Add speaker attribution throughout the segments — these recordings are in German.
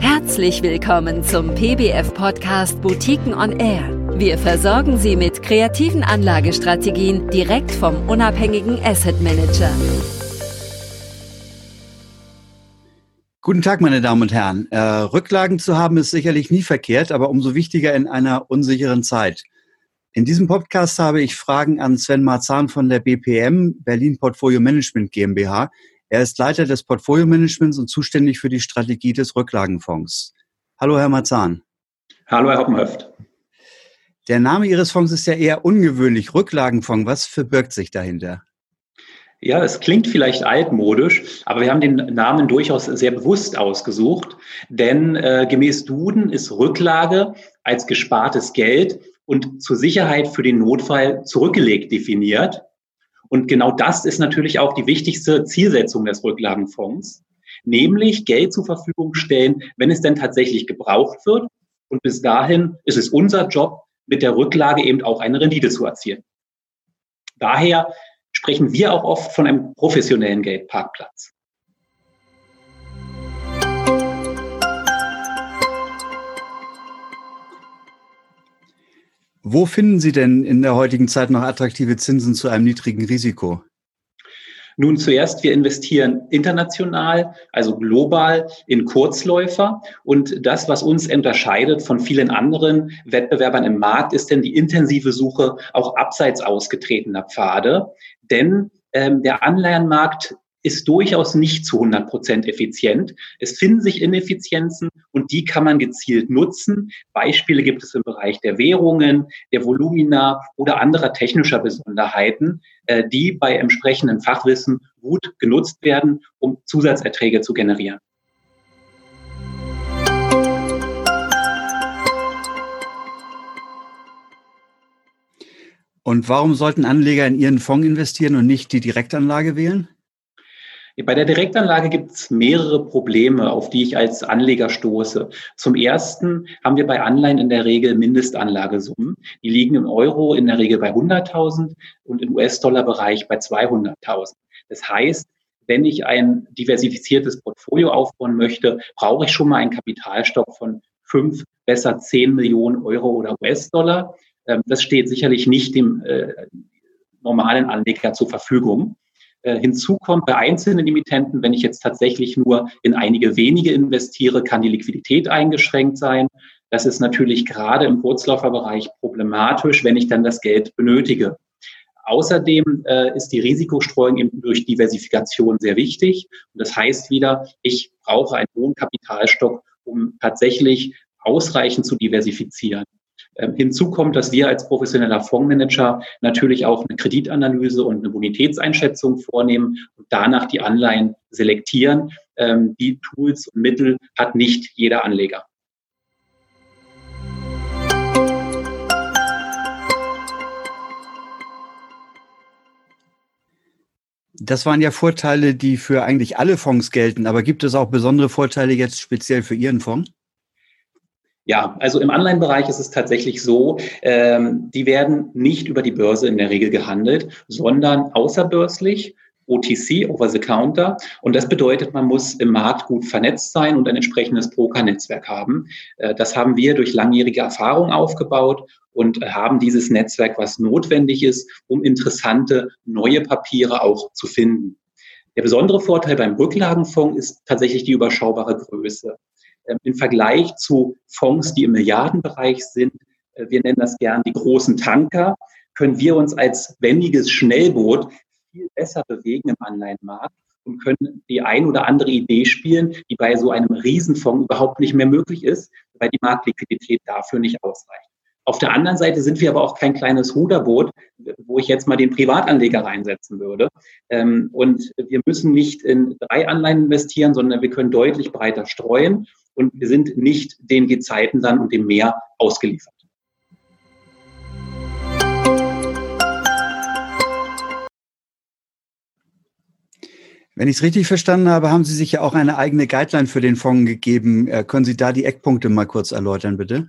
Speaker 1: Herzlich willkommen zum PBF-Podcast Boutiquen on Air. Wir versorgen Sie mit kreativen Anlagestrategien direkt vom unabhängigen Asset Manager.
Speaker 2: Guten Tag, meine Damen und Herren. Äh, Rücklagen zu haben ist sicherlich nie verkehrt, aber umso wichtiger in einer unsicheren Zeit. In diesem Podcast habe ich Fragen an Sven Marzahn von der BPM, Berlin Portfolio Management GmbH. Er ist Leiter des Portfolio-Managements und zuständig für die Strategie des Rücklagenfonds. Hallo, Herr Marzahn.
Speaker 3: Hallo, Herr Hoppenhöft.
Speaker 2: Der Name Ihres Fonds ist ja eher ungewöhnlich, Rücklagenfonds. Was verbirgt sich dahinter?
Speaker 3: Ja, es klingt vielleicht altmodisch, aber wir haben den Namen durchaus sehr bewusst ausgesucht, denn äh, gemäß Duden ist Rücklage als gespartes Geld und zur Sicherheit für den Notfall zurückgelegt definiert. Und genau das ist natürlich auch die wichtigste Zielsetzung des Rücklagenfonds, nämlich Geld zur Verfügung stellen, wenn es denn tatsächlich gebraucht wird. Und bis dahin ist es unser Job, mit der Rücklage eben auch eine Rendite zu erzielen. Daher sprechen wir auch oft von einem professionellen Geldparkplatz.
Speaker 2: Wo finden Sie denn in der heutigen Zeit noch attraktive Zinsen zu einem niedrigen Risiko?
Speaker 3: Nun zuerst, wir investieren international, also global in Kurzläufer. Und das, was uns unterscheidet von vielen anderen Wettbewerbern im Markt, ist denn die intensive Suche auch abseits ausgetretener Pfade. Denn ähm, der Anleihenmarkt ist durchaus nicht zu 100 Prozent effizient. Es finden sich Ineffizienzen und die kann man gezielt nutzen. Beispiele gibt es im Bereich der Währungen, der Volumina oder anderer technischer Besonderheiten, äh, die bei entsprechendem Fachwissen gut genutzt werden, um Zusatzerträge zu generieren.
Speaker 2: Und warum sollten Anleger in ihren Fonds investieren und nicht die Direktanlage wählen?
Speaker 3: Bei der Direktanlage gibt es mehrere Probleme, auf die ich als Anleger stoße. Zum ersten haben wir bei Anleihen in der Regel Mindestanlagesummen. Die liegen im Euro in der Regel bei 100.000 und im US-Dollar-Bereich bei 200.000. Das heißt, wenn ich ein diversifiziertes Portfolio aufbauen möchte, brauche ich schon mal einen Kapitalstock von fünf, besser zehn Millionen Euro oder US-Dollar. Ähm, das steht sicherlich nicht dem äh, normalen Anleger zur Verfügung. Äh, hinzu kommt bei einzelnen Emittenten, wenn ich jetzt tatsächlich nur in einige wenige investiere, kann die Liquidität eingeschränkt sein. Das ist natürlich gerade im Kurzlauferbereich problematisch, wenn ich dann das Geld benötige. Außerdem äh, ist die Risikostreuung eben durch Diversifikation sehr wichtig. Und das heißt wieder, ich brauche einen hohen Kapitalstock, um tatsächlich ausreichend zu diversifizieren. Ähm, hinzu kommt, dass wir als professioneller Fondsmanager natürlich auch eine Kreditanalyse und eine Bonitätseinschätzung vornehmen und danach die Anleihen selektieren. Ähm, die Tools und Mittel hat nicht jeder Anleger.
Speaker 2: Das waren ja Vorteile, die für eigentlich alle Fonds gelten. Aber gibt es auch besondere Vorteile jetzt speziell für Ihren Fonds?
Speaker 3: Ja, also im Anleihenbereich ist es tatsächlich so, ähm, die werden nicht über die Börse in der Regel gehandelt, sondern außerbörslich. OTC, over the counter. Und das bedeutet, man muss im Markt gut vernetzt sein und ein entsprechendes Broker-Netzwerk haben. Äh, das haben wir durch langjährige Erfahrung aufgebaut und haben dieses Netzwerk, was notwendig ist, um interessante neue Papiere auch zu finden. Der besondere Vorteil beim Rücklagenfonds ist tatsächlich die überschaubare Größe. Ähm, im Vergleich zu Fonds, die im Milliardenbereich sind, äh, wir nennen das gern die großen Tanker, können wir uns als wendiges Schnellboot viel besser bewegen im Anleihenmarkt und können die ein oder andere Idee spielen, die bei so einem Riesenfonds überhaupt nicht mehr möglich ist, weil die Marktliquidität dafür nicht ausreicht. Auf der anderen Seite sind wir aber auch kein kleines Ruderboot, wo ich jetzt mal den Privatanleger reinsetzen würde. Ähm, und wir müssen nicht in drei Anleihen investieren, sondern wir können deutlich breiter streuen und wir sind nicht den Gezeiten dann und dem Meer ausgeliefert.
Speaker 2: Wenn ich es richtig verstanden habe, haben Sie sich ja auch eine eigene Guideline für den Fonds gegeben. Äh, können Sie da die Eckpunkte mal kurz erläutern, bitte?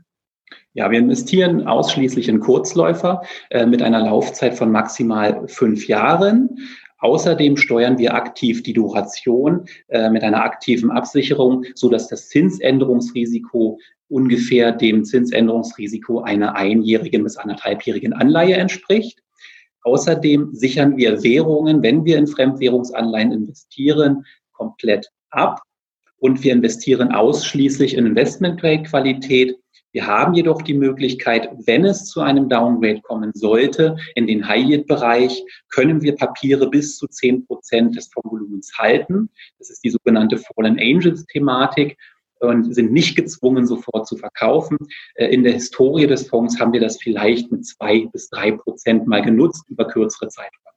Speaker 3: Ja, wir investieren ausschließlich in Kurzläufer äh, mit einer Laufzeit von maximal fünf Jahren. Außerdem steuern wir aktiv die Duration äh, mit einer aktiven Absicherung, so dass das Zinsänderungsrisiko ungefähr dem Zinsänderungsrisiko einer einjährigen bis anderthalbjährigen Anleihe entspricht. Außerdem sichern wir Währungen, wenn wir in Fremdwährungsanleihen investieren, komplett ab. Und wir investieren ausschließlich in Investment-Grade-Qualität. Wir haben jedoch die Möglichkeit, wenn es zu einem Downgrade kommen sollte, in den High-Yield-Bereich, können wir Papiere bis zu 10 Prozent des Fondsvolumens halten. Das ist die sogenannte Fallen Angels-Thematik und sind nicht gezwungen, sofort zu verkaufen. Äh, in der Historie des Fonds haben wir das vielleicht mit zwei bis drei Prozent mal genutzt über kürzere Zeiträume.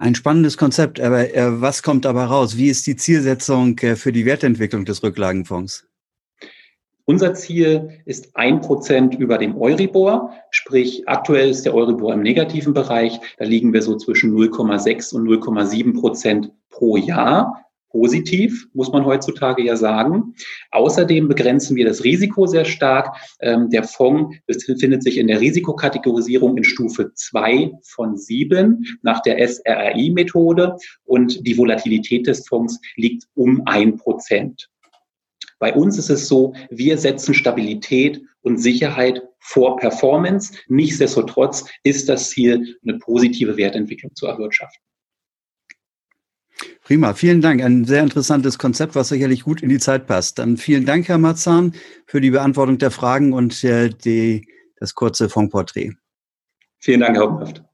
Speaker 2: Ein spannendes Konzept, aber äh, was kommt dabei raus? Wie ist die Zielsetzung äh, für die Wertentwicklung des Rücklagenfonds?
Speaker 3: Unser Ziel ist ein Prozent über dem Euribor, sprich aktuell ist der Euribor im negativen Bereich. Da liegen wir so zwischen 0,6 und 0,7 Prozent pro Jahr. Positiv, muss man heutzutage ja sagen. Außerdem begrenzen wir das Risiko sehr stark. Ähm, der Fonds befindet sich in der Risikokategorisierung in Stufe 2 von 7 nach der SRI-Methode und die Volatilität des Fonds liegt um ein Prozent. Bei uns ist es so, wir setzen Stabilität und Sicherheit vor Performance. Nichtsdestotrotz ist das Ziel, eine positive Wertentwicklung zu erwirtschaften.
Speaker 2: Prima, vielen Dank. Ein sehr interessantes Konzept, was sicherlich gut in die Zeit passt. Dann vielen Dank, Herr Marzahn, für die Beantwortung der Fragen und äh, die, das kurze Fondporträt.
Speaker 3: Vielen Dank, Herr Hauptmann.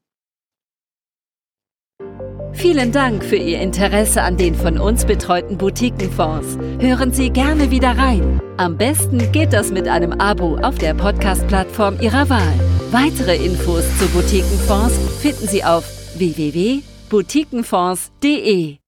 Speaker 1: Vielen Dank für Ihr Interesse an den von uns betreuten Boutiquenfonds. Hören Sie gerne wieder rein. Am besten geht das mit einem Abo auf der Podcast-Plattform Ihrer Wahl. Weitere Infos zu Boutiquenfonds finden Sie auf www.boutiquenfonds.de.